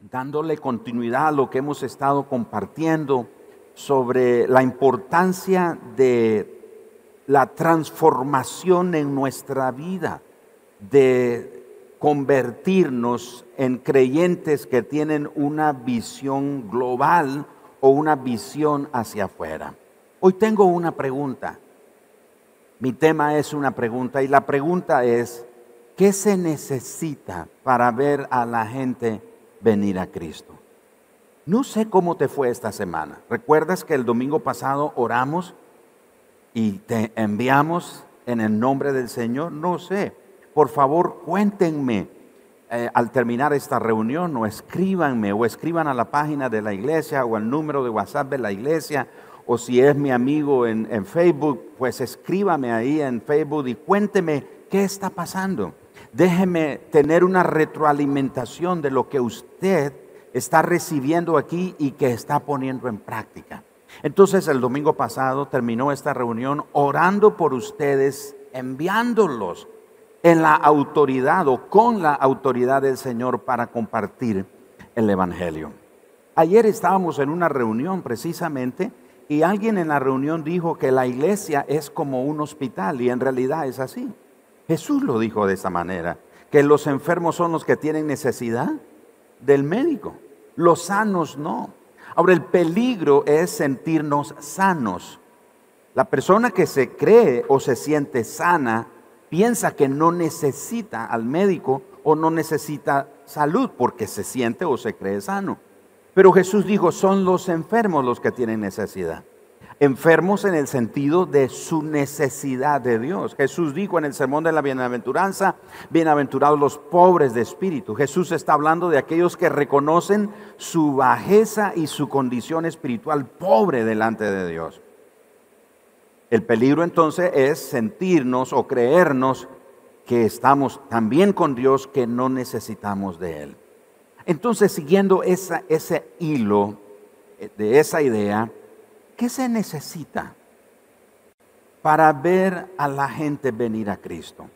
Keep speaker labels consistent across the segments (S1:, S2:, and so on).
S1: dándole continuidad a lo que hemos estado compartiendo sobre la importancia de la transformación en nuestra vida, de convertirnos en creyentes que tienen una visión global o una visión hacia afuera. Hoy tengo una pregunta. Mi tema es una pregunta y la pregunta es, ¿qué se necesita para ver a la gente venir a Cristo? No sé cómo te fue esta semana. ¿Recuerdas que el domingo pasado oramos y te enviamos en el nombre del Señor? No sé. Por favor, cuéntenme eh, al terminar esta reunión o escríbanme o escriban a la página de la iglesia o al número de WhatsApp de la iglesia o si es mi amigo en, en Facebook, pues escríbame ahí en Facebook y cuénteme qué está pasando. Déjeme tener una retroalimentación de lo que usted está recibiendo aquí y que está poniendo en práctica. Entonces el domingo pasado terminó esta reunión orando por ustedes, enviándolos en la autoridad o con la autoridad del Señor para compartir el Evangelio. Ayer estábamos en una reunión precisamente y alguien en la reunión dijo que la iglesia es como un hospital y en realidad es así. Jesús lo dijo de esa manera, que los enfermos son los que tienen necesidad del médico, los sanos no. Ahora, el peligro es sentirnos sanos. La persona que se cree o se siente sana piensa que no necesita al médico o no necesita salud porque se siente o se cree sano. Pero Jesús dijo, son los enfermos los que tienen necesidad enfermos en el sentido de su necesidad de Dios. Jesús dijo en el sermón de la bienaventuranza, bienaventurados los pobres de espíritu. Jesús está hablando de aquellos que reconocen su bajeza y su condición espiritual pobre delante de Dios. El peligro entonces es sentirnos o creernos que estamos también con Dios, que no necesitamos de Él. Entonces, siguiendo ese hilo de esa idea, ¿Qué se necesita para ver a la gente venir a Cristo?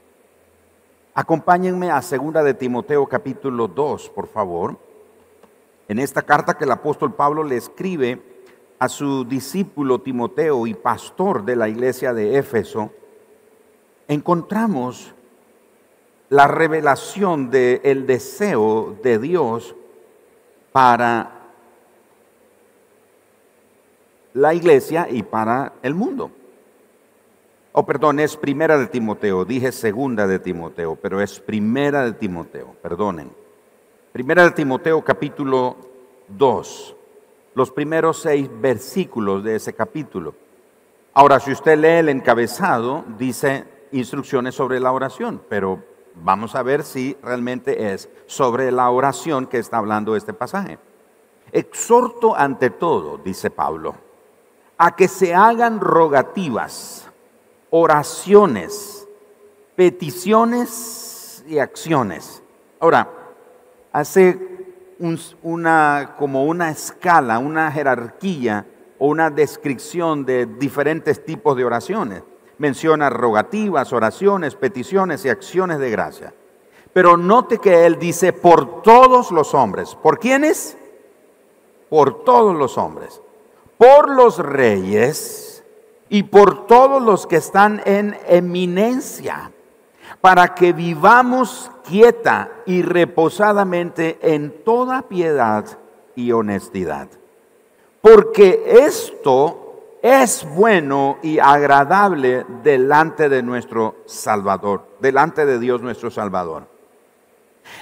S1: Acompáñenme a segunda de Timoteo capítulo 2, por favor. En esta carta que el apóstol Pablo le escribe a su discípulo Timoteo y pastor de la iglesia de Éfeso, encontramos la revelación del deseo de Dios para la iglesia y para el mundo. Oh, perdón, es primera de Timoteo, dije segunda de Timoteo, pero es primera de Timoteo, perdonen. Primera de Timoteo capítulo 2, los primeros seis versículos de ese capítulo. Ahora, si usted lee el encabezado, dice instrucciones sobre la oración, pero vamos a ver si realmente es sobre la oración que está hablando este pasaje. Exhorto ante todo, dice Pablo, a que se hagan rogativas, oraciones, peticiones y acciones. Ahora, hace una, como una escala, una jerarquía o una descripción de diferentes tipos de oraciones. Menciona rogativas, oraciones, peticiones y acciones de gracia. Pero note que él dice por todos los hombres. ¿Por quiénes? Por todos los hombres por los reyes y por todos los que están en eminencia, para que vivamos quieta y reposadamente en toda piedad y honestidad. Porque esto es bueno y agradable delante de nuestro Salvador, delante de Dios nuestro Salvador,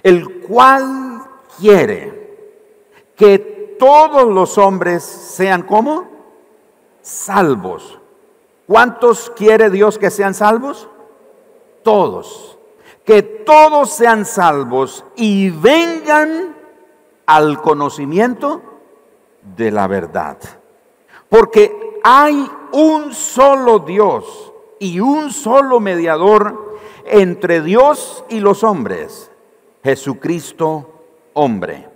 S1: el cual quiere que todos los hombres sean como salvos. ¿Cuántos quiere Dios que sean salvos? Todos. Que todos sean salvos y vengan al conocimiento de la verdad. Porque hay un solo Dios y un solo mediador entre Dios y los hombres, Jesucristo hombre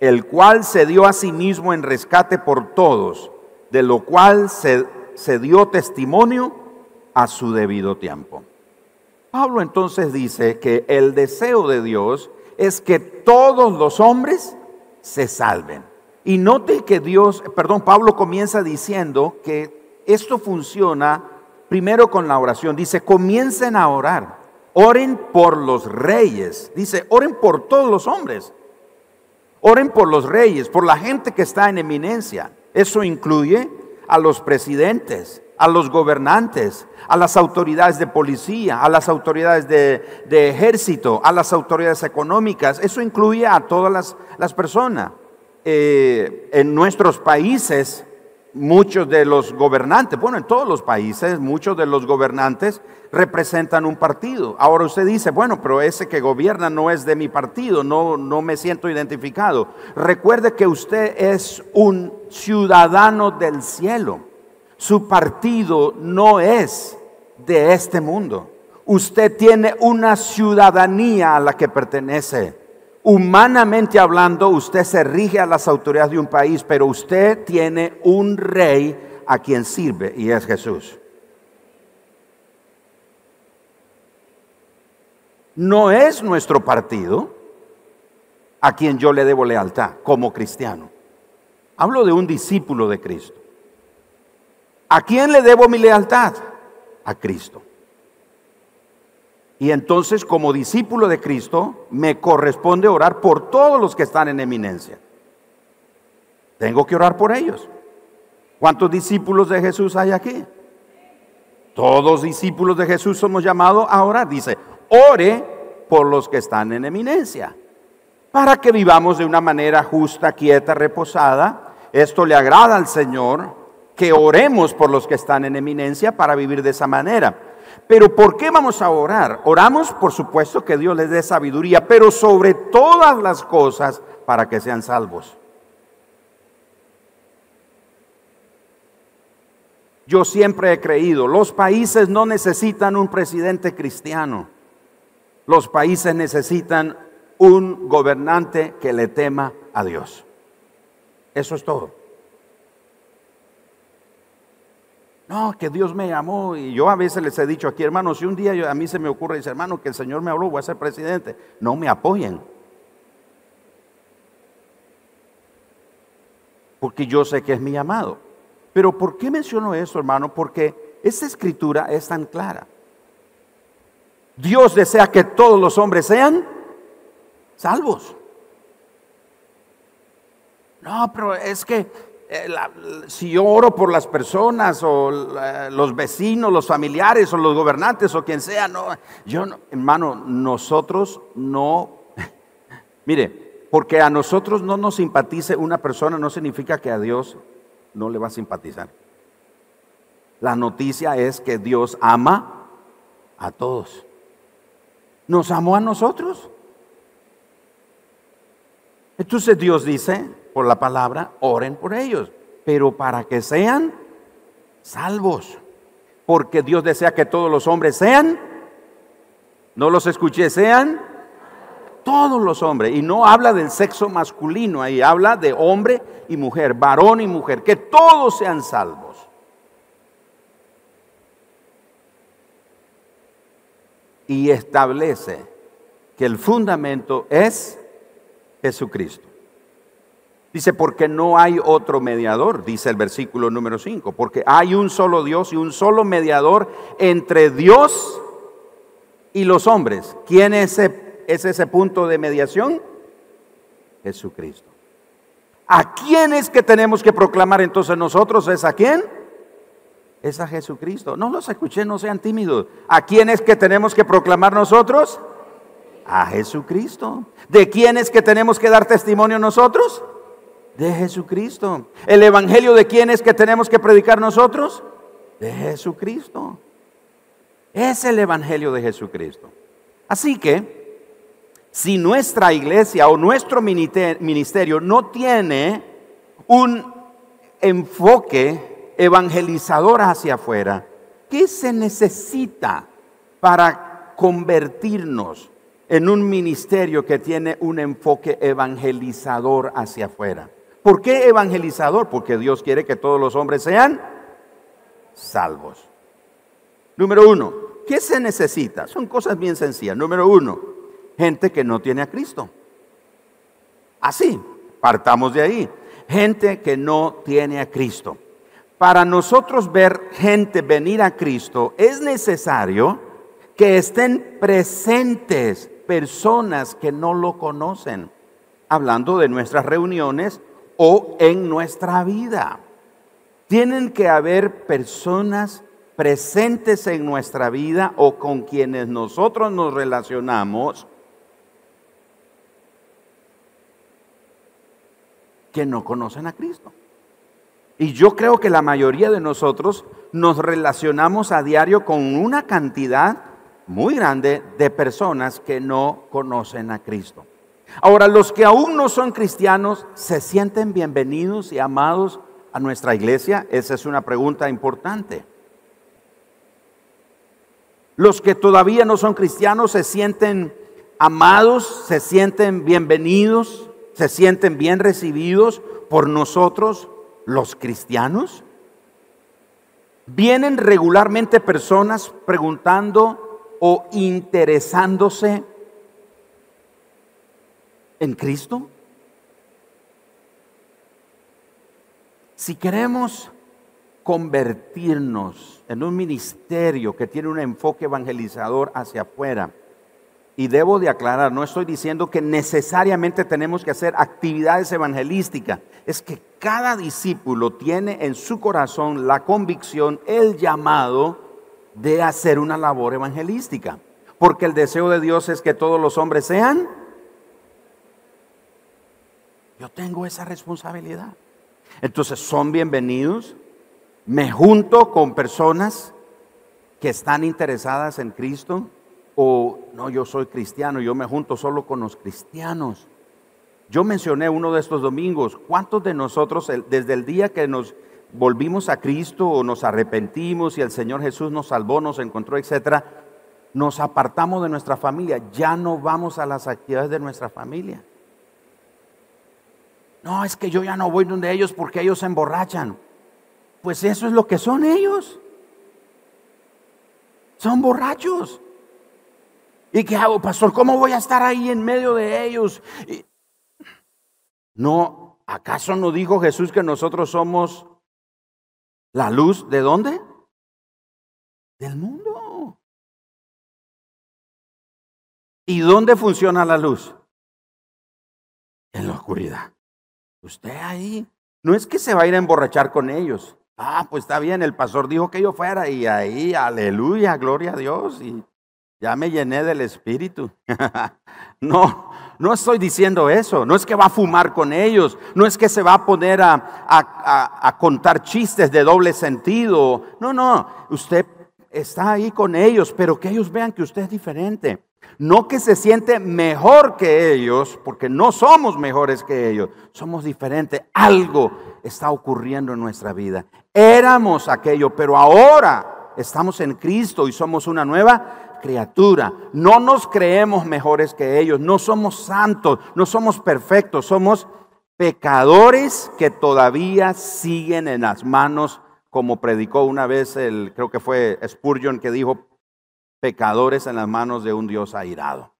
S1: el cual se dio a sí mismo en rescate por todos, de lo cual se, dio testimonio a su debido tiempo. Pablo entonces dice que el deseo de Dios es que todos los hombres se salven. Y note que Dios, perdón, Pablo comienza diciendo que esto funciona primero con la oración. Dice, comiencen a orar. Oren por los reyes. Dice, oren por todos los hombres. Oren por los reyes, por la gente que está en eminencia. Eso incluye a los presidentes, a los gobernantes, a las autoridades de policía, a las autoridades de, ejército, a las autoridades económicas. Eso incluye a todas las, personas. Eh, en nuestros países, muchos de los gobernantes, bueno, en todos los países, muchos de los gobernantes representan un partido. Ahora usted dice, bueno, pero ese que gobierna no es de mi partido, no, no me siento identificado. Recuerde que usted es un ciudadano del cielo. Su partido no es de este mundo. Usted tiene una ciudadanía a la que pertenece. Humanamente hablando, usted se rige a las autoridades de un país, pero usted tiene un rey a quien sirve y es Jesús. No es nuestro partido a quien yo le debo lealtad como cristiano. Hablo de un discípulo de Cristo. ¿A quién le debo mi lealtad? A Cristo. Y entonces como discípulo de Cristo me corresponde orar por todos los que están en eminencia. Tengo que orar por ellos. ¿Cuántos discípulos de Jesús hay aquí? Todos discípulos de Jesús somos llamados a orar. Dice, ore por los que están en eminencia, para que vivamos de una manera justa, quieta, reposada. Esto le agrada al Señor, que oremos por los que están en eminencia para vivir de esa manera. Pero ¿por qué vamos a orar? Oramos, por supuesto, que Dios les dé sabiduría, pero sobre todas las cosas para que sean salvos. Yo siempre he creído, los países no necesitan un presidente cristiano. Los países necesitan un gobernante que le tema a Dios. Eso es todo. No, que Dios me llamó y yo a veces les he dicho aquí, hermanos, si un día a mí se me ocurre, dice, hermano, que el Señor me habló, voy a ser presidente, no me apoyen. Porque yo sé que es mi llamado. Pero ¿por qué menciono eso, hermano? Porque esta escritura es tan clara. Dios desea que todos los hombres sean salvos. No, pero es que eh, si yo oro por las personas o los vecinos, los familiares o los gobernantes o quien sea, no, yo no, hermano, nosotros no, mire, porque a nosotros no nos simpatice una persona no significa que a Dios no le va a simpatizar. La noticia es que Dios ama a todos. Nos amó a nosotros. Entonces Dios dice, por la palabra, oren por ellos, pero para que sean salvos. Porque Dios desea que todos los hombres sean, no los escuché, sean todos los hombres. Y no habla del sexo masculino, ahí habla de hombre y mujer, varón y mujer, que todos sean salvos. Y establece que el fundamento es Jesucristo. Dice, porque no hay otro mediador, dice el versículo número 5, porque hay un solo Dios y un solo mediador entre Dios y los hombres. ¿Quién es ese, es ese punto de mediación? Jesucristo. ¿A quién es que tenemos que proclamar entonces nosotros? ¿Es a quién? Es a Jesucristo. No los escuché, no sean tímidos. ¿A quién es que tenemos que proclamar nosotros? A Jesucristo. ¿De quién es que tenemos que dar testimonio nosotros? De Jesucristo. ¿El Evangelio de quién es que tenemos que predicar nosotros? De Jesucristo. Es el Evangelio de Jesucristo. Así que, si nuestra iglesia o nuestro ministerio no tiene un enfoque evangelizador hacia afuera, ¿qué se necesita para convertirnos en un ministerio que tiene un enfoque evangelizador hacia afuera? ¿Por qué evangelizador? Porque Dios quiere que todos los hombres sean salvos. Número uno, ¿qué se necesita? Son cosas bien sencillas. Número uno, gente que no tiene a Cristo. Así, Partamos de ahí. Gente que no tiene a Cristo. Para nosotros ver gente venir a Cristo es necesario que estén presentes personas que no lo conocen, hablando de nuestras reuniones o en nuestra vida. Tienen que haber personas presentes en nuestra vida o con quienes nosotros nos relacionamos que no conocen a Cristo. Y yo creo que la mayoría de nosotros nos relacionamos a diario con una cantidad muy grande de personas que no conocen a Cristo. Ahora, los que aún no son cristianos, ¿se sienten bienvenidos y amados a nuestra iglesia? Esa es una pregunta importante. Los que todavía no son cristianos se sienten amados, se sienten bienvenidos, se sienten bien recibidos por nosotros los cristianos? ¿Vienen regularmente personas preguntando o interesándose en Cristo? Si queremos convertirnos en un ministerio que tiene un enfoque evangelizador hacia afuera, y debo de aclarar, no estoy diciendo que necesariamente tenemos que hacer actividades evangelísticas. Es que cada discípulo tiene en su corazón la convicción, el llamado de hacer una labor evangelística. Porque el deseo de Dios es que todos los hombres sean. Yo tengo esa responsabilidad. Entonces son bienvenidos. Me junto con personas que están interesadas en Cristo o no, yo soy cristiano, yo me junto solo con los cristianos. Yo mencioné uno de estos domingos, ¿cuántos de nosotros desde el día que nos volvimos a Cristo o nos arrepentimos y el Señor Jesús nos salvó, nos encontró, etcétera, nos apartamos de nuestra familia, ya no vamos a las actividades de nuestra familia? No, es que yo ya no voy donde ellos porque ellos se emborrachan. Pues eso es lo que son ellos. Son borrachos. ¿Y qué hago, pastor? ¿Cómo voy a estar ahí en medio de ellos? No, ¿acaso no dijo Jesús que nosotros somos la luz de dónde? Del mundo. ¿Y dónde funciona la luz? En la oscuridad. Usted ahí. No es que se va a ir a emborrachar con ellos. Ah, pues está bien, el pastor dijo que yo fuera y ahí, aleluya, gloria a Dios. Y ya me llené del espíritu. no, no estoy diciendo eso. No es que va a fumar con ellos. No es que se va a poner a, a, contar chistes de doble sentido. No, no. Usted está ahí con ellos, pero que ellos vean que usted es diferente. No que se siente mejor que ellos, porque no somos mejores que ellos. Somos diferentes. Algo está ocurriendo en nuestra vida. Éramos aquello, pero ahora estamos en Cristo y somos una nueva criatura. No nos creemos mejores que ellos, no somos santos, no somos perfectos, somos pecadores que todavía siguen en las manos, como predicó una vez el, creo que fue Spurgeon que dijo, pecadores en las manos de un Dios airado.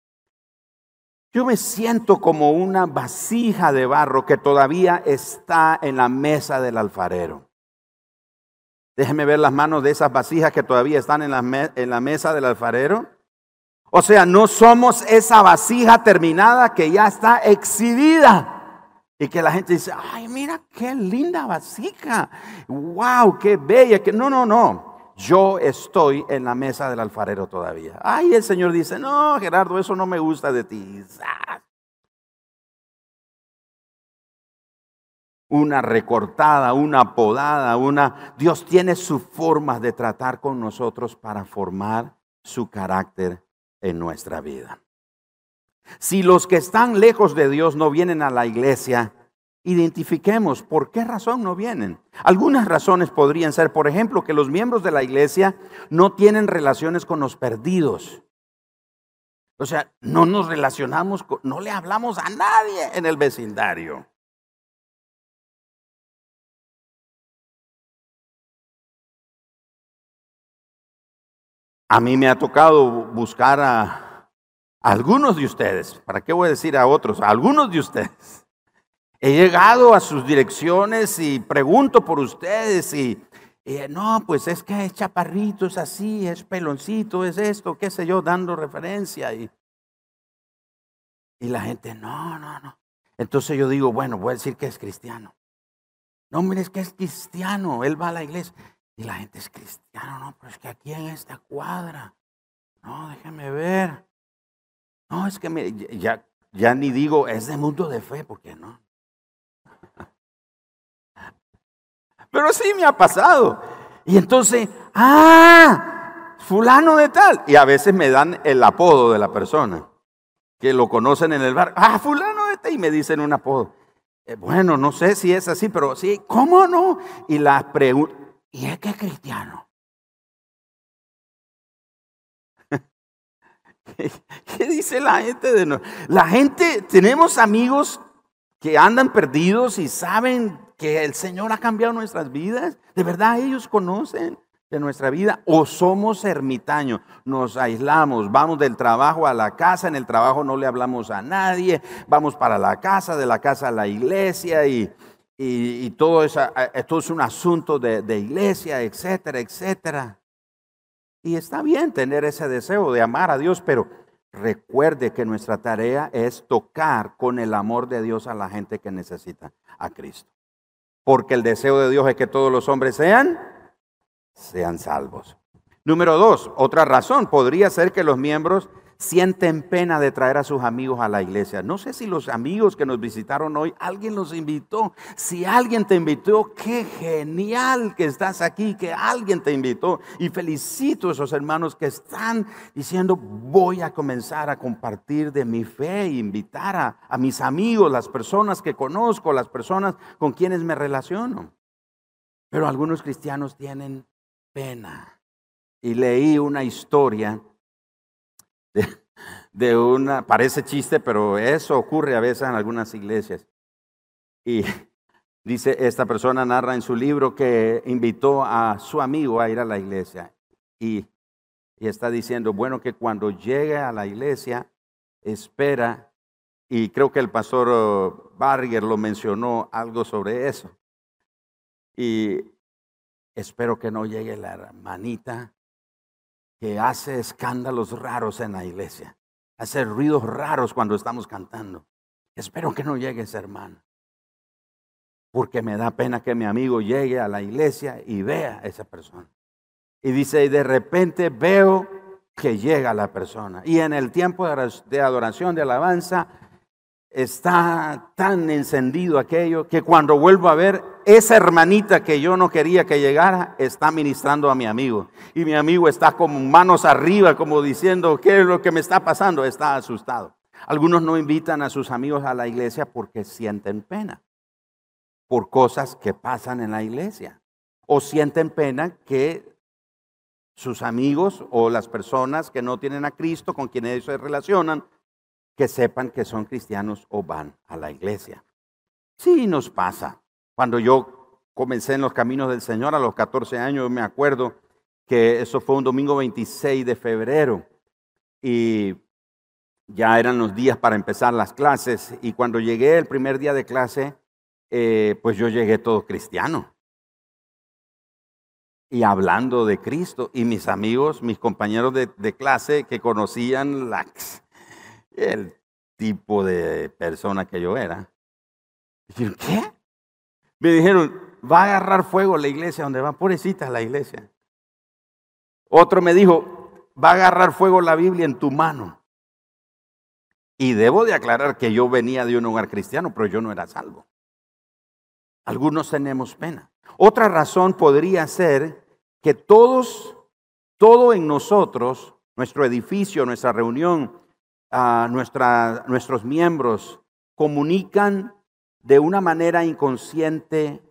S1: Yo me siento como una vasija de barro que todavía está en la mesa del alfarero. Déjeme ver las manos de esas vasijas que todavía están en la, mesa del alfarero. O sea, no somos esa vasija terminada que ya está exhibida. Y que la gente dice, ay, mira qué linda vasija. Wow, qué bella. No, no, no. Yo estoy en la mesa del alfarero todavía. Ay, el Señor dice, no, Gerardo, eso no me gusta de ti una recortada, una podada, una... Dios tiene su forma de tratar con nosotros para formar su carácter en nuestra vida. Si los que están lejos de Dios no vienen a la iglesia, identifiquemos por qué razón no vienen. Algunas razones podrían ser, por ejemplo, que los miembros de la iglesia no tienen relaciones con los perdidos. O sea, no nos relacionamos, con, no le hablamos a nadie en el vecindario. A mí me ha tocado buscar a, algunos de ustedes, ¿para qué voy a decir a otros? A algunos de ustedes. He llegado a sus direcciones y pregunto por ustedes y, no, pues es que es chaparrito, es así, es peloncito, es esto, qué sé yo, dando referencia. Y, y la gente, no, no, no. Entonces yo digo, bueno, voy a decir que es cristiano. No, mire, es que es cristiano, él va a la iglesia. Y la gente es cristiano, no, pero es que aquí en esta cuadra, no, déjeme ver. No, es que ya, ya ni digo, es de mundo de fe, porque no. Pero sí me ha pasado. Y entonces, ah, fulano de tal. Y a veces me dan el apodo de la persona, que lo conocen en el bar. Ah, fulano de tal. Y me dicen un apodo. Eh, bueno, no sé si es así, pero sí, ¿cómo no? Y la pregunta, ¿y es que es cristiano? ¿Qué, dice la gente de nosotros? La gente, tenemos amigos que andan perdidos y saben que el Señor ha cambiado nuestras vidas. ¿De verdad ellos conocen de nuestra vida? ¿O somos ermitaños? Nos aislamos, vamos del trabajo a la casa, en el trabajo no le hablamos a nadie, vamos para la casa, de la casa a la iglesia y, y, todo, eso, esto es un asunto de, de iglesia, etcétera, etcétera. Y está bien tener ese deseo de amar a Dios, pero recuerde que nuestra tarea es tocar con el amor de Dios a la gente que necesita a Cristo. Porque el deseo de Dios es que todos los hombres sean, sean salvos. Número dos, otra razón podría ser que los miembros sienten pena de traer a sus amigos a la iglesia. No sé si los amigos que nos visitaron hoy, alguien los invitó. Si alguien te invitó, qué genial que estás aquí, que alguien te invitó. Y felicito a esos hermanos que están diciendo, voy a comenzar a compartir de mi fe e invitar a, a mis amigos, las personas que conozco, las personas con quienes me relaciono. Pero algunos cristianos tienen pena. Y leí una historia de, una, parece chiste, pero eso ocurre a veces en algunas iglesias. Y dice, esta persona narra en su libro que invitó a su amigo a ir a la iglesia. Y, y está diciendo, bueno, que cuando llegue a la iglesia, espera, y creo que el pastor oh, Barger lo mencionó algo sobre eso. Y espero que no llegue la hermanita que hace escándalos raros en la iglesia, hace ruidos raros cuando estamos cantando. Espero que no llegue ese hermano, porque me da pena que mi amigo llegue a la iglesia y vea a esa persona. Y dice, y de repente veo que llega la persona. Y en el tiempo de adoración, de alabanza, está tan encendido aquello que cuando vuelvo a ver, esa hermanita que yo no quería que llegara está ministrando a mi amigo. Y mi amigo está con manos arriba, como diciendo, ¿qué es lo que me está pasando? Está asustado. Algunos no invitan a sus amigos a la iglesia porque sienten pena por cosas que pasan en la iglesia. O sienten pena que sus amigos o las personas que no tienen a Cristo, con quienes se relacionan, que sepan que son cristianos o van a la iglesia. Sí nos pasa. Cuando yo comencé en los caminos del Señor a los 14 años, me acuerdo que eso fue un domingo 26 de febrero y ya eran los días para empezar las clases y cuando llegué el primer día de clase, eh, pues yo llegué todo cristiano y hablando de Cristo y mis amigos, mis compañeros de, de clase que conocían la, el tipo de persona que yo era. Dijeron, ¿qué? Me dijeron, va a agarrar fuego la iglesia donde va, pobrecita la iglesia. Otro me dijo, va a agarrar fuego la Biblia en tu mano. Y debo de aclarar que yo venía de un hogar cristiano, pero yo no era salvo. Algunos tenemos pena. Otra razón podría ser que todos, todo en nosotros, nuestro edificio, nuestra reunión, nuestros miembros comunican de una manera inconsciente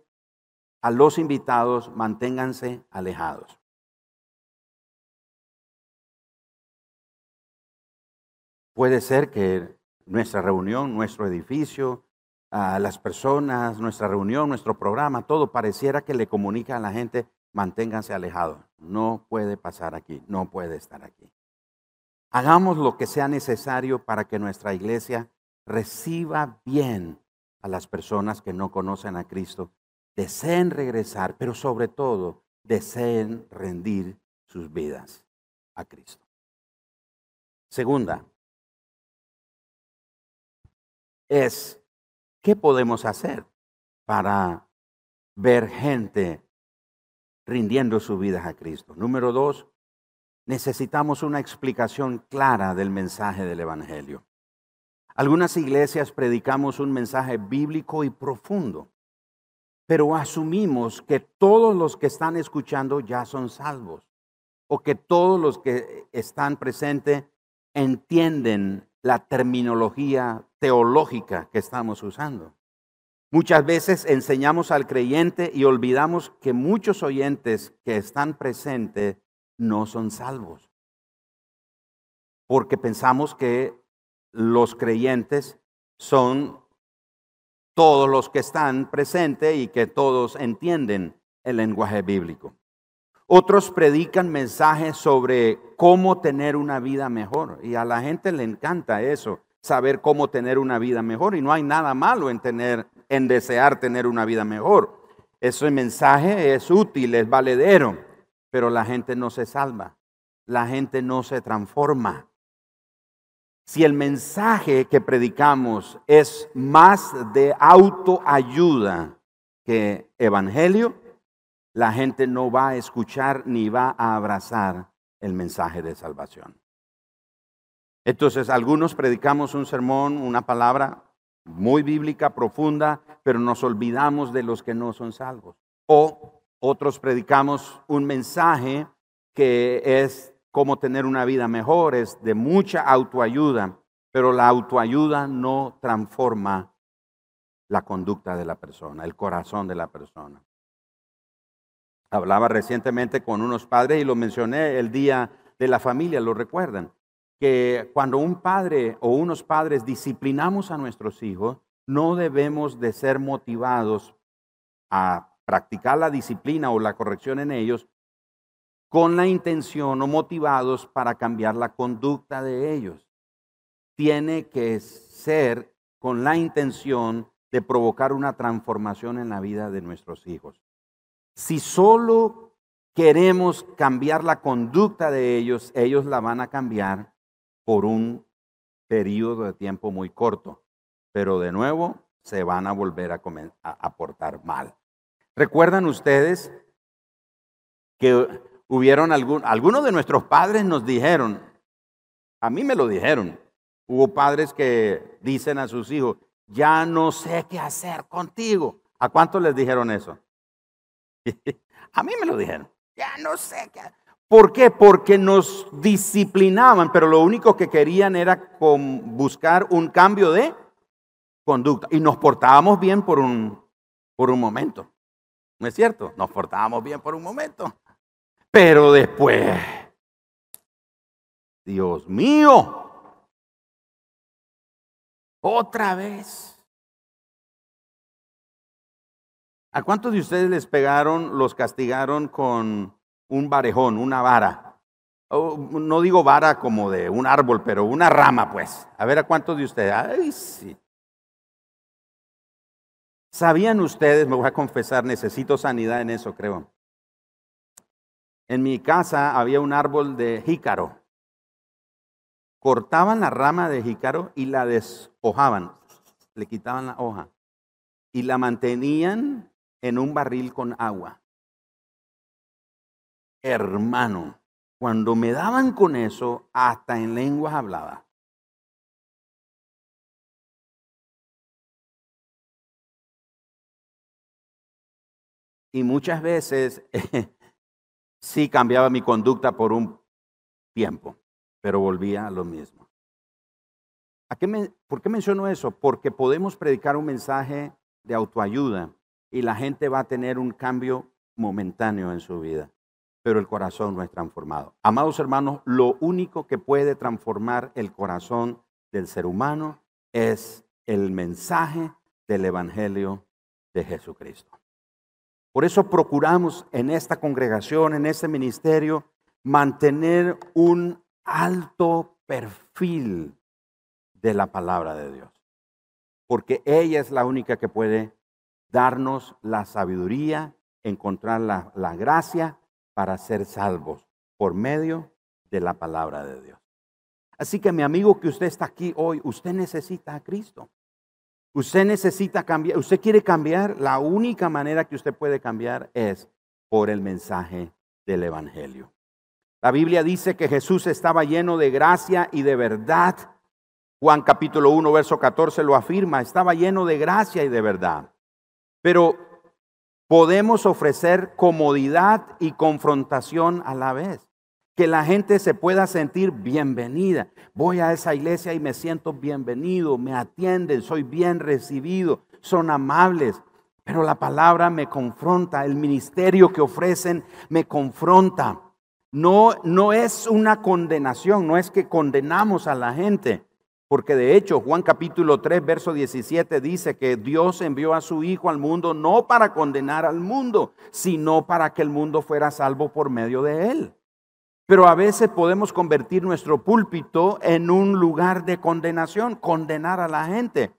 S1: a los invitados, manténganse alejados. Puede ser que nuestra reunión, nuestro edificio, a las personas, nuestra reunión, nuestro programa, todo pareciera que le comunica a la gente, manténganse alejados. No puede pasar aquí, no puede estar aquí. Hagamos lo que sea necesario para que nuestra iglesia reciba bien a las personas que no conocen a Cristo deseen regresar, pero sobre todo deseen rendir sus vidas a Cristo. Segunda, es qué podemos hacer para ver gente rindiendo sus vidas a Cristo. Número dos, necesitamos una explicación clara del mensaje del Evangelio. Algunas iglesias predicamos un mensaje bíblico y profundo, pero asumimos que todos los que están escuchando ya son salvos o que todos los que están presentes entienden la terminología teológica que estamos usando. Muchas veces enseñamos al creyente y olvidamos que muchos oyentes que están presentes no son salvos. Porque pensamos que los creyentes son todos los que están presentes y que todos entienden el lenguaje bíblico. Otros predican mensajes sobre cómo tener una vida mejor y a la gente le encanta eso, saber cómo tener una vida mejor y no hay nada malo en tener en desear tener una vida mejor. Ese mensaje es útil, es valedero, pero la gente no se salva, la gente no se transforma. Si el mensaje que predicamos es más de autoayuda que evangelio, la gente no va a escuchar ni va a abrazar el mensaje de salvación. Entonces, algunos predicamos un sermón, una palabra muy bíblica, profunda, pero nos olvidamos de los que no son salvos. O otros predicamos un mensaje que es cómo tener una vida mejor, es de mucha autoayuda, pero la autoayuda no transforma la conducta de la persona, el corazón de la persona. Hablaba recientemente con unos padres y lo mencioné el día de la familia, lo recuerdan, que cuando un padre o unos padres disciplinamos a nuestros hijos, no debemos de ser motivados a practicar la disciplina o la corrección en ellos con la intención o motivados para cambiar la conducta de ellos. Tiene que ser con la intención de provocar una transformación en la vida de nuestros hijos. Si solo queremos cambiar la conducta de ellos, ellos la van a cambiar por un periodo de tiempo muy corto, pero de nuevo se van a volver a, portar mal. ¿Recuerdan ustedes que hubieron algún, algunos de nuestros padres nos dijeron, a mí me lo dijeron, hubo padres que dicen a sus hijos, ya no sé qué hacer contigo. ¿A cuántos les dijeron eso? a mí me lo dijeron, ya no sé qué. ¿Por qué? Porque nos disciplinaban, pero lo único que querían era buscar un cambio de conducta. Y nos portábamos bien por un, por un momento. ¿No es cierto? Nos portábamos bien por un momento. Pero después, Dios mío, otra vez. ¿A cuántos de ustedes les pegaron, los castigaron con un varejón, una vara? no digo vara como de un árbol, pero una rama, pues. A ver a cuántos de ustedes. Ay, sí. ¿Sabían ustedes, me voy a confesar, necesito sanidad en eso, creo? En mi casa había un árbol de jícaro. Cortaban la rama de jícaro y la deshojaban, le quitaban la hoja y la mantenían en un barril con agua. Hermano, cuando me daban con eso, hasta en lenguas hablaba. Y muchas veces sí cambiaba mi conducta por un tiempo, pero volvía a lo mismo. ¿A qué me, ¿Por qué menciono eso? Porque podemos predicar un mensaje de autoayuda y la gente va a tener un cambio momentáneo en su vida, pero el corazón no es transformado. Amados hermanos, lo único que puede transformar el corazón del ser humano es el mensaje del Evangelio de Jesucristo. Por eso procuramos en esta congregación, en este ministerio, mantener un alto perfil de la palabra de Dios. porque ella es la única que puede darnos la sabiduría, encontrar la, la gracia para ser salvos por medio de la palabra de Dios. Así que mi amigo que usted está aquí hoy, usted necesita a Cristo. Usted necesita cambiar, usted quiere cambiar, la única manera que usted puede cambiar es por el mensaje del Evangelio. La Biblia dice que Jesús estaba lleno de gracia y de verdad. Juan capítulo 1, verso 14 lo afirma, estaba lleno de gracia y de verdad. Pero podemos ofrecer comodidad y confrontación a la vez. Que la gente se pueda sentir bienvenida. Voy a esa iglesia y me siento bienvenido, me atienden, soy bien recibido, son amables. Pero la palabra me confronta, el ministerio que ofrecen me confronta. No, no es una condenación, no es que condenamos a la gente, porque de hecho Juan capítulo 3, verso 17 dice que Dios envió a su Hijo al mundo no para condenar al mundo, sino para que el mundo fuera salvo por medio de él. Pero a veces podemos convertir nuestro púlpito en un lugar de condenación, condenar a la gente.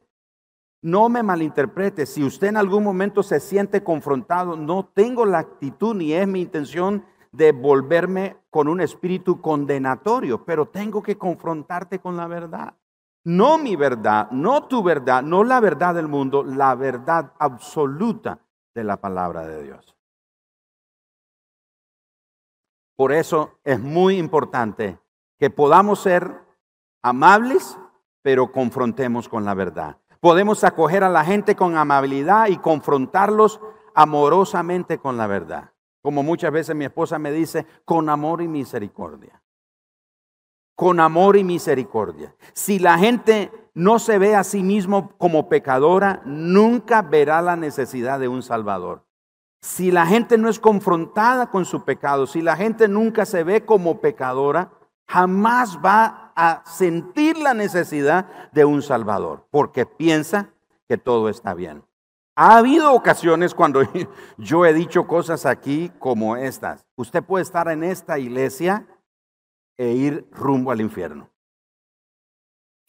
S1: No me malinterprete, si usted en algún momento se siente confrontado, no tengo la actitud ni es mi intención de volverme con un espíritu condenatorio, pero tengo que confrontarte con la verdad. No mi verdad, no tu verdad, no la verdad del mundo, la verdad absoluta de la palabra de Dios. Por eso es muy importante que podamos ser amables, pero confrontemos con la verdad. Podemos acoger a la gente con amabilidad y confrontarlos amorosamente con la verdad. Como muchas veces mi esposa me dice, con amor y misericordia. Con amor y misericordia. Si la gente no se ve a sí mismo como pecadora, nunca verá la necesidad de un Salvador. Si la gente no es confrontada con su pecado, si la gente nunca se ve como pecadora, jamás va a sentir la necesidad de un Salvador, porque piensa que todo está bien. Ha habido ocasiones cuando yo he dicho cosas aquí como estas. Usted puede estar en esta iglesia e ir rumbo al infierno.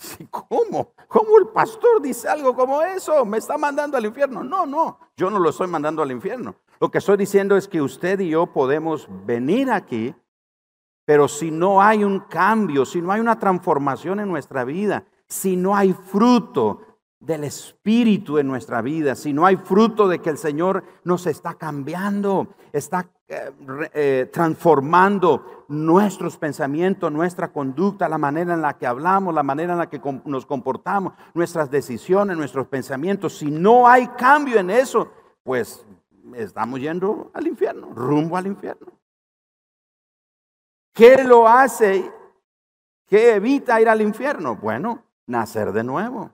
S1: ¿Cómo? ¿Cómo el pastor dice algo como eso? ¿Me está mandando al infierno? No, no, yo no lo estoy mandando al infierno. Lo que estoy diciendo es que usted y yo podemos venir aquí, pero si no hay un cambio, si no hay una transformación en nuestra vida, si no hay fruto del Espíritu en nuestra vida, si no hay fruto de que el Señor nos está cambiando, está eh, eh, transformando nuestros pensamientos, nuestra conducta, la manera en la que hablamos, la manera en la que nos comportamos, nuestras decisiones, nuestros pensamientos, si no hay cambio en eso, pues estamos yendo al infierno, rumbo al infierno. ¿Qué lo hace? ¿Qué evita ir al infierno? Bueno, nacer de nuevo.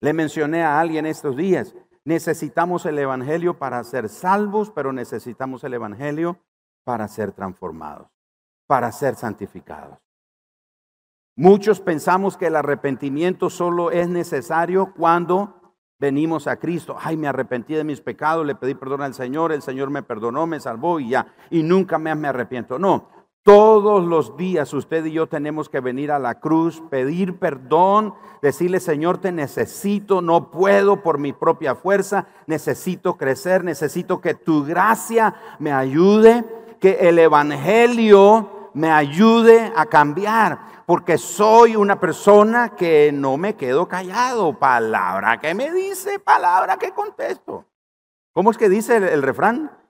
S1: Le mencioné a alguien estos días, necesitamos el Evangelio para ser salvos, pero necesitamos el Evangelio para ser transformados, para ser santificados. Muchos pensamos que el arrepentimiento solo es necesario cuando venimos a Cristo. Ay, me arrepentí de mis pecados, le pedí perdón al Señor, el Señor me perdonó, me salvó y ya. Y nunca más me arrepiento. No, todos los días usted y yo tenemos que venir a la cruz, pedir perdón, decirle, Señor, te necesito, no puedo por mi propia fuerza, necesito crecer, necesito que tu gracia me ayude, que el Evangelio me ayude a cambiar, porque soy una persona que no me quedo callado. Palabra que me dice, palabra que contesto. ¿Cómo es que dice el, el refrán?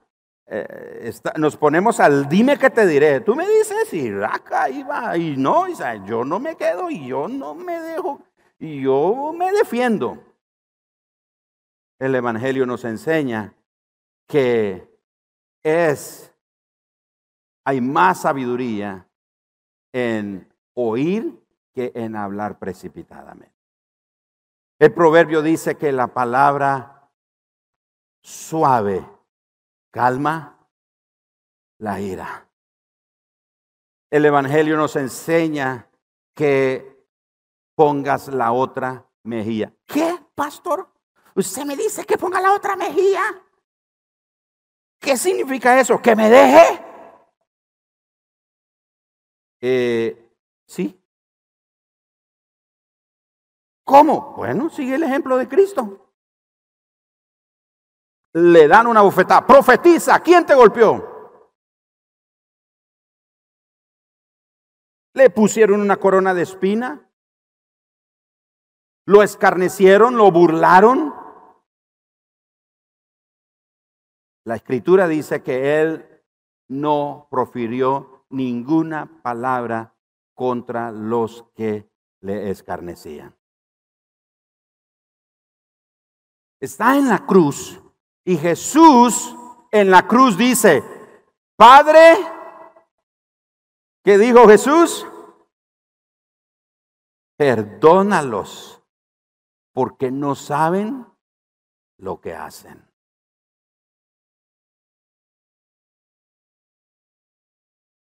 S1: Eh, nos ponemos al dime que te diré. Tú me dices y acá iba y no, yo no me quedo y yo no me dejo y yo me defiendo. El Evangelio nos enseña que es, hay más sabiduría en oír que en hablar precipitadamente. El proverbio dice que la palabra suave calma la ira. El Evangelio nos enseña que pongas la otra mejilla. ¿Qué, pastor? Usted me dice que ponga la otra mejilla. ¿Qué significa eso? ¿Que me deje? Eh, sí. ¿Cómo? Bueno, sigue el ejemplo de Cristo. Le dan una bofetada. Profetiza, ¿quién te golpeó? Le pusieron una corona de espina. Lo escarnecieron, lo burlaron. La escritura dice que él no profirió ninguna palabra contra los que le escarnecían. Está en la cruz y Jesús en la cruz dice, Padre, ¿qué dijo Jesús? Perdónalos porque no saben lo que hacen.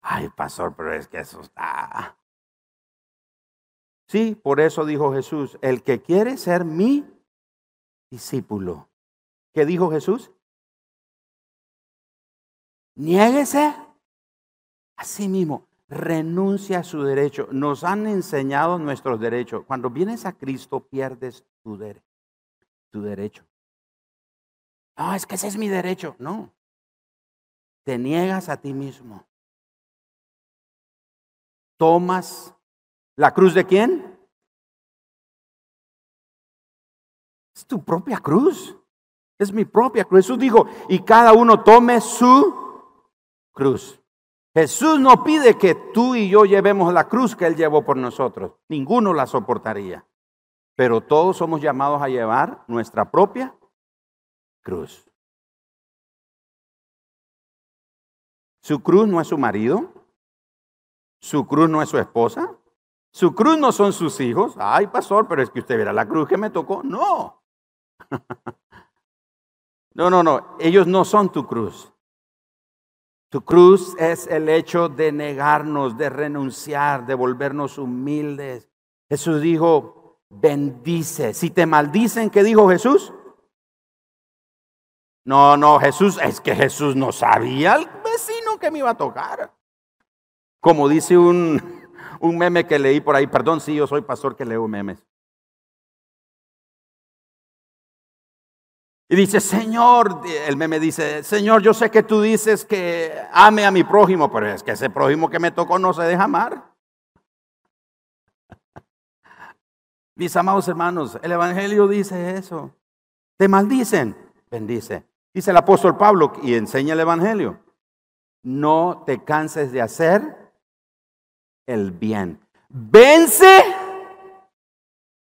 S1: Ay, pastor, pero es que eso está. Sí, por eso dijo Jesús, el que quiere ser mi discípulo. ¿Qué dijo Jesús? Niéguese a sí mismo, renuncia a su derecho. Nos han enseñado nuestros derechos. Cuando vienes a Cristo pierdes tu, tu derecho. No, es que ese es mi derecho. No. Te niegas a ti mismo. Tomas la cruz de quién? Es tu propia cruz. Es mi propia cruz. Jesús dijo, y cada uno tome su cruz. Jesús no pide que tú y yo llevemos la cruz que Él llevó por nosotros. Ninguno la soportaría. Pero todos somos llamados a llevar nuestra propia cruz. Su cruz no es su marido. Su cruz no es su esposa. Su cruz no son sus hijos. Ay, pastor, pero es que usted verá la cruz que me tocó. No. No, no, no. Ellos no son tu cruz. Tu cruz es el hecho de negarnos, de renunciar, de volvernos humildes. Jesús dijo, bendice. Si te maldicen, ¿qué dijo Jesús? No, no, Jesús, es que Jesús no sabía el vecino que me iba a tocar. Como dice un, un meme que leí por ahí, perdón, sí, yo soy pastor que leo memes. Y dice, Señor, el meme dice, Señor, yo sé que tú dices que ame a mi prójimo, pero es que ese prójimo que me tocó no se deja amar. Mis amados hermanos, el Evangelio dice eso. Te maldicen, bendice. Dice el apóstol Pablo y enseña el Evangelio. No te canses de hacer el bien. Vence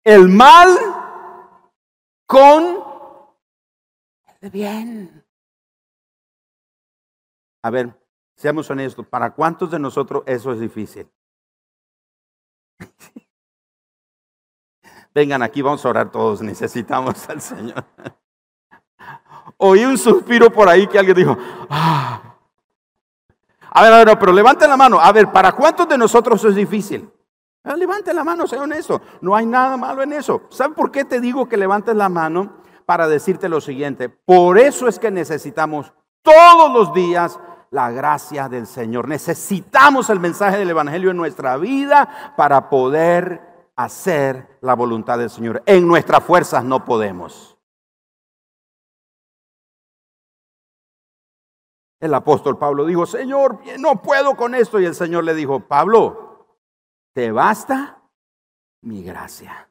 S1: el mal con bien. A ver, seamos honestos, ¿para cuántos de nosotros eso es difícil? Vengan aquí, vamos a orar todos, necesitamos al Señor. Oí un suspiro por ahí que alguien dijo, ah". A ver, a ver, pero levanten la mano. A ver, ¿para cuántos de nosotros eso es difícil? Levanten la mano, sea honesto. No hay nada malo en eso. ¿Saben por qué te digo que levantes la mano? Para decirte lo siguiente. Por eso es que necesitamos todos los días la gracia del Señor. Necesitamos el mensaje del Evangelio en nuestra vida para poder hacer la voluntad del Señor. En nuestras fuerzas no podemos. El apóstol Pablo dijo, Señor, no puedo con esto. Y el Señor le dijo, Pablo, ¿te basta mi gracia?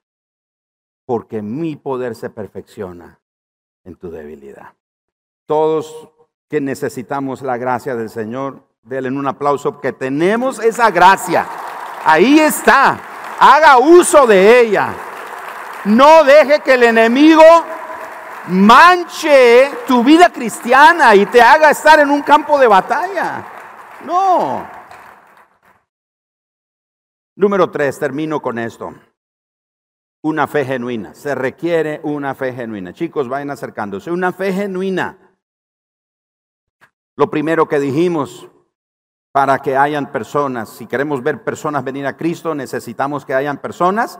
S1: Porque mi poder se perfecciona en tu debilidad. Todos que necesitamos la gracia del Señor, denle un aplauso que tenemos esa gracia. Ahí está. Haga uso de ella. No deje que el enemigo manche tu vida cristiana y te haga estar en un campo de batalla. No. Número tres, termino con esto una fe genuina. Se requiere una fe genuina. Chicos, vayan acercándose. Una fe genuina. Lo primero que dijimos, para que hayan personas, si queremos ver personas venir a Cristo, necesitamos que hayan personas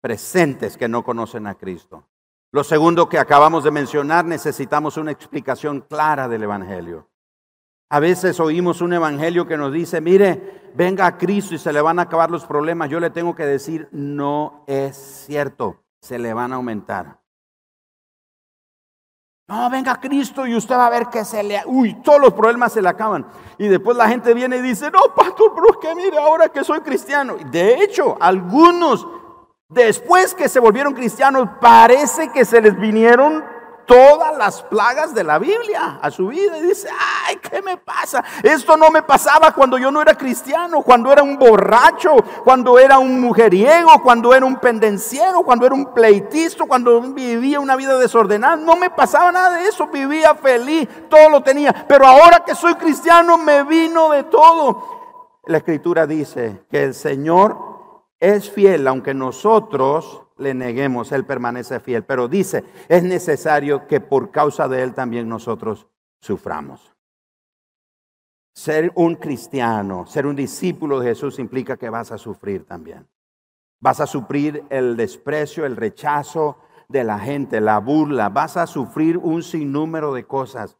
S1: presentes que no conocen a Cristo. Lo segundo que acabamos de mencionar, necesitamos una explicación clara del Evangelio. A veces oímos un evangelio que nos dice, mire, venga a Cristo y se le van a acabar los problemas. Yo le tengo que decir, no es cierto, se le van a aumentar. No, venga Cristo y usted va a ver que se le... Uy, todos los problemas se le acaban. Y después la gente viene y dice, no, pastor, pero es que mire, ahora que soy cristiano. De hecho, algunos, después que se volvieron cristianos, parece que se les vinieron todas las plagas de la Biblia a su vida y dice, ay, ¿qué me pasa? Esto no me pasaba cuando yo no era cristiano, cuando era un borracho, cuando era un mujeriego, cuando era un pendenciero, cuando era un pleitisto, cuando vivía una vida desordenada. No me pasaba nada de eso, vivía feliz, todo lo tenía. Pero ahora que soy cristiano me vino de todo. La escritura dice que el Señor es fiel, aunque nosotros le neguemos, Él permanece fiel. Pero dice, es necesario que por causa de Él también nosotros suframos. Ser un cristiano, ser un discípulo de Jesús implica que vas a sufrir también. Vas a sufrir el desprecio, el rechazo de la gente, la burla, vas a sufrir un sinnúmero de cosas.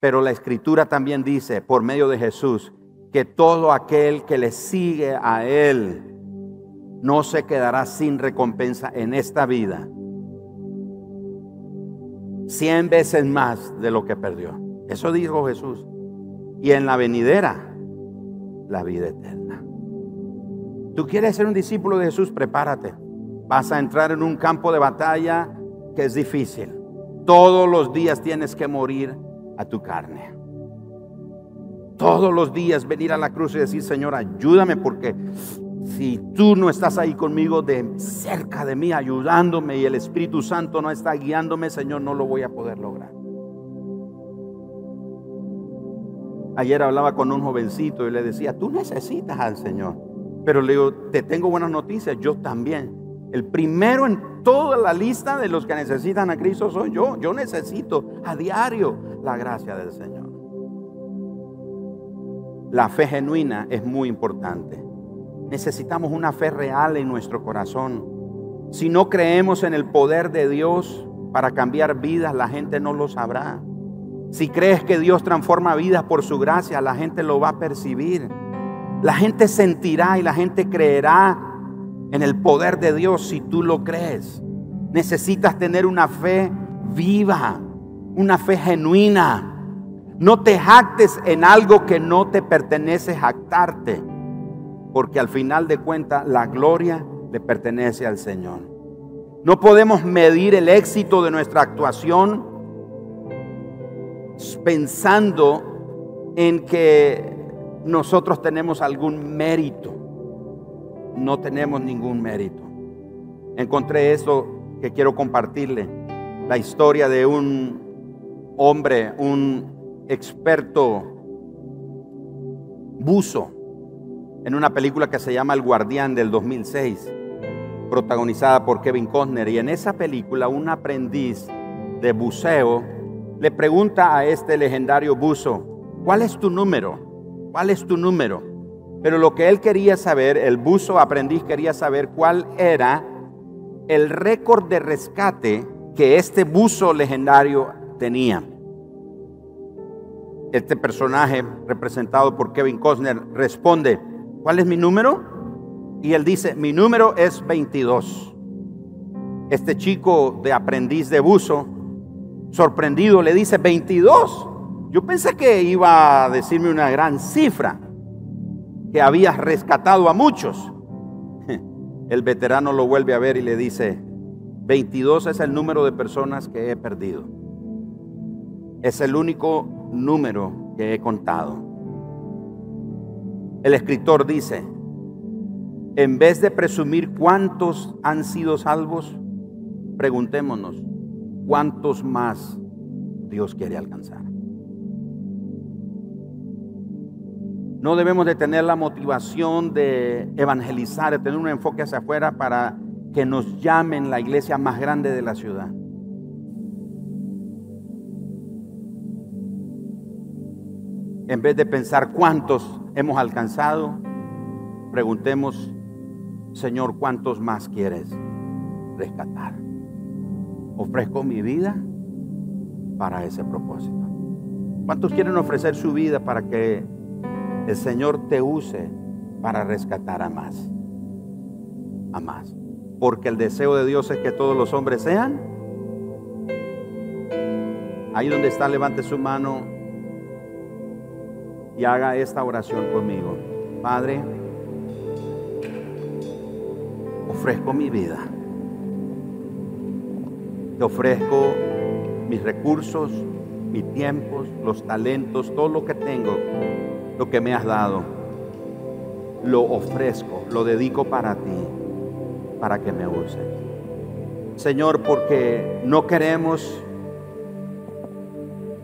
S1: Pero la escritura también dice, por medio de Jesús, que todo aquel que le sigue a Él, no se quedará sin recompensa en esta vida. Cien veces más de lo que perdió. Eso dijo Jesús. Y en la venidera, la vida eterna. Tú quieres ser un discípulo de Jesús, prepárate. Vas a entrar en un campo de batalla que es difícil. Todos los días tienes que morir a tu carne. Todos los días venir a la cruz y decir, Señor, ayúdame porque si tú no estás ahí conmigo de cerca de mí, ayudándome y el Espíritu Santo no está guiándome, Señor, no lo voy a poder lograr. Ayer hablaba con un jovencito y le decía, tú necesitas al Señor. Pero le digo, te tengo buenas noticias, yo también. El primero en toda la lista de los que necesitan a Cristo soy yo. Yo necesito a diario la gracia del Señor. La fe genuina es muy importante. Necesitamos una fe real en nuestro corazón. Si no creemos en el poder de Dios para cambiar vidas, la gente no lo sabrá. Si crees que Dios transforma vidas por su gracia, la gente lo va a percibir. La gente sentirá y la gente creerá en el poder de Dios si tú lo crees. Necesitas tener una fe viva, una fe genuina. No te jactes en algo que no te pertenece jactarte porque al final de cuentas la gloria le pertenece al Señor. No podemos medir el éxito de nuestra actuación pensando en que nosotros tenemos algún mérito. No tenemos ningún mérito. Encontré eso que quiero compartirle, la historia de un hombre, un experto buzo en una película que se llama El Guardián del 2006, protagonizada por Kevin Costner. Y en esa película un aprendiz de buceo le pregunta a este legendario buzo, ¿cuál es tu número? ¿Cuál es tu número? Pero lo que él quería saber, el buzo aprendiz quería saber cuál era el récord de rescate que este buzo legendario tenía. Este personaje, representado por Kevin Costner, responde, ¿Cuál es mi número? Y él dice, mi número es 22. Este chico de aprendiz de buzo, sorprendido, le dice, 22. Yo pensé que iba a decirme una gran cifra, que había rescatado a muchos. El veterano lo vuelve a ver y le dice, 22 es el número de personas que he perdido. Es el único número que he contado. El escritor dice, en vez de presumir cuántos han sido salvos, preguntémonos, ¿cuántos más Dios quiere alcanzar? No debemos de tener la motivación de evangelizar, de tener un enfoque hacia afuera para que nos llamen la iglesia más grande de la ciudad. En vez de pensar cuántos hemos alcanzado, preguntemos, Señor, ¿cuántos más quieres rescatar? Ofrezco mi vida para ese propósito. ¿Cuántos quieren ofrecer su vida para que el Señor te use para rescatar a más? A más. Porque el deseo de Dios es que todos los hombres sean. Ahí donde está, levante su mano y haga esta oración conmigo. Padre, ofrezco mi vida. Te ofrezco mis recursos, mis tiempos, los talentos, todo lo que tengo, lo que me has dado. Lo ofrezco, lo dedico para ti, para que me uses. Señor, porque no queremos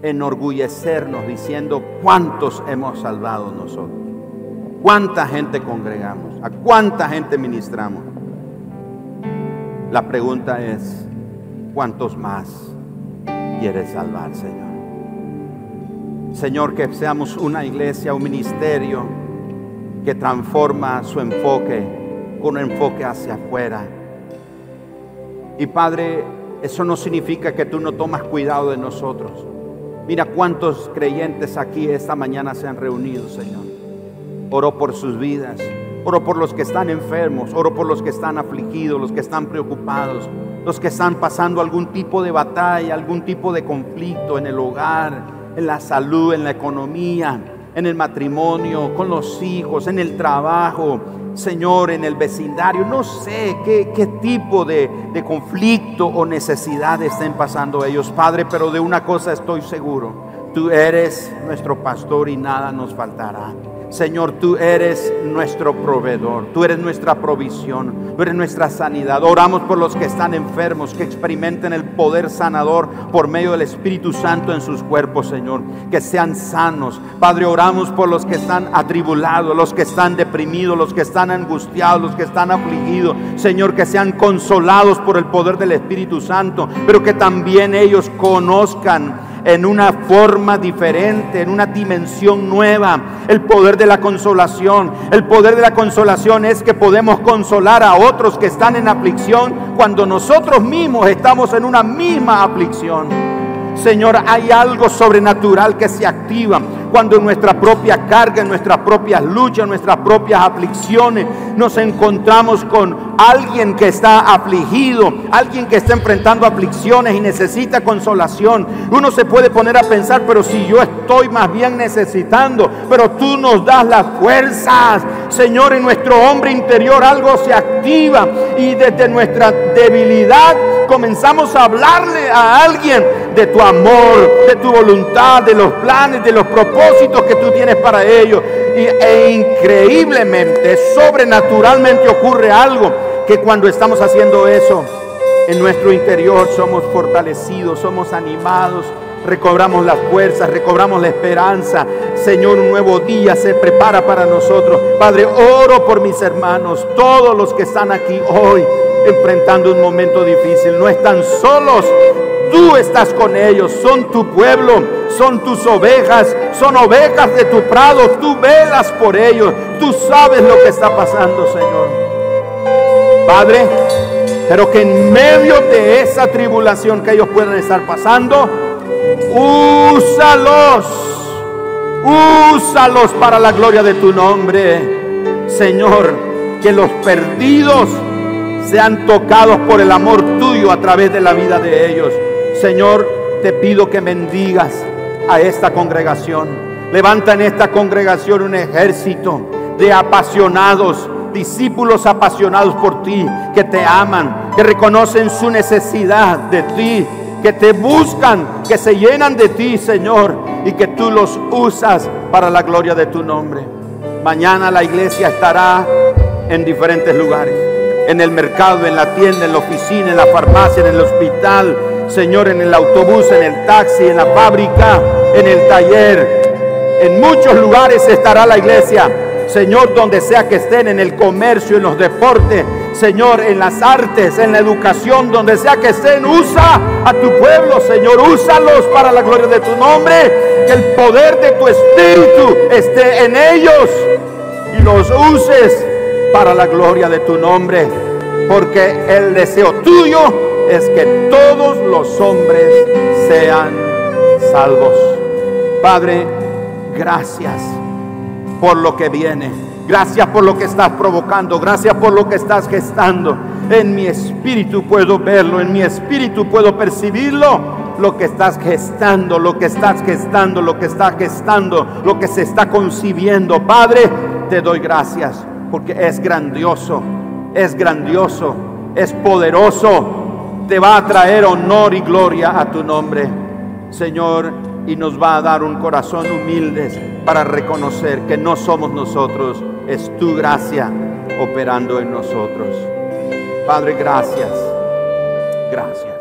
S1: enorgullecernos diciendo cuántos hemos salvado nosotros, cuánta gente congregamos, a cuánta gente ministramos. La pregunta es, ¿cuántos más quieres salvar, Señor? Señor, que seamos una iglesia, un ministerio que transforma su enfoque con un enfoque hacia afuera. Y Padre, eso no significa que tú no tomas cuidado de nosotros. Mira cuántos creyentes aquí esta mañana se han reunido, Señor. Oro por sus vidas. Oro por los que están enfermos. Oro por los que están afligidos, los que están preocupados, los que están pasando algún tipo de batalla, algún tipo de conflicto en el hogar, en la salud, en la economía, en el matrimonio, con los hijos, en el trabajo, Señor, en el vecindario. No sé qué, qué tipo de, de conflicto o necesidad estén pasando ellos, Padre, pero de una cosa estoy seguro. Tú eres nuestro pastor y nada nos faltará. Señor, tú eres nuestro proveedor, tú eres nuestra provisión, tú eres nuestra sanidad. Oramos por los que están enfermos, que experimenten el poder sanador por medio del Espíritu Santo en sus cuerpos, Señor, que sean sanos. Padre, oramos por los que están atribulados, los que están deprimidos, los que están angustiados, los que están afligidos. Señor, que sean consolados por el poder del Espíritu Santo, pero que también ellos conozcan en una forma diferente, en una dimensión nueva. El poder de la consolación. El poder de la consolación es que podemos consolar a otros que están en aflicción cuando nosotros mismos estamos en una misma aflicción. Señor, hay algo sobrenatural que se activa cuando en nuestra propia carga, en nuestras propias luchas, en nuestras propias aflicciones, nos encontramos con alguien que está afligido, alguien que está enfrentando aflicciones y necesita consolación. Uno se puede poner a pensar, pero si yo estoy más bien necesitando, pero tú nos das las fuerzas. Señor, en nuestro hombre interior algo se activa y desde nuestra debilidad comenzamos a hablarle a alguien de tu amor, de tu voluntad, de los planes, de los propósitos que tú tienes para ellos. Y, e increíblemente, sobrenaturalmente ocurre algo que cuando estamos haciendo eso, en nuestro interior somos fortalecidos, somos animados, recobramos las fuerzas, recobramos la esperanza. Señor, un nuevo día se prepara para nosotros. Padre, oro por mis hermanos, todos los que están aquí hoy enfrentando un momento difícil. No están solos, tú estás con ellos, son tu pueblo, son tus ovejas, son ovejas de tu prado, tú velas por ellos, tú sabes lo que está pasando, Señor. Padre, pero que en medio de esa tribulación que ellos puedan estar pasando, úsalos, úsalos para la gloria de tu nombre, Señor, que los perdidos sean tocados por el amor tuyo a través de la vida de ellos. Señor, te pido que bendigas a esta congregación. Levanta en esta congregación un ejército de apasionados, discípulos apasionados por ti, que te aman, que reconocen su necesidad de ti, que te buscan, que se llenan de ti, Señor, y que tú los usas para la gloria de tu nombre. Mañana la iglesia estará en diferentes lugares, en el mercado, en la tienda, en la oficina, en la farmacia, en el hospital, Señor, en el autobús, en el taxi, en la fábrica, en el taller. En muchos lugares estará la iglesia. Señor, donde sea que estén, en el comercio, en los deportes, Señor, en las artes, en la educación, donde sea que estén, usa a tu pueblo, Señor, úsalos para la gloria de tu nombre, que el poder de tu espíritu esté en ellos y los uses para la gloria de tu nombre, porque el deseo tuyo es que todos los hombres sean salvos. Padre, gracias por lo que viene. Gracias por lo que estás provocando. Gracias por lo que estás gestando. En mi espíritu puedo verlo. En mi espíritu puedo percibirlo. Lo que estás gestando, lo que estás gestando, lo que estás gestando, lo que se está concibiendo. Padre, te doy gracias porque es grandioso, es grandioso, es poderoso. Te va a traer honor y gloria a tu nombre, Señor, y nos va a dar un corazón humilde para reconocer que no somos nosotros, es tu gracia operando en nosotros. Padre, gracias. Gracias.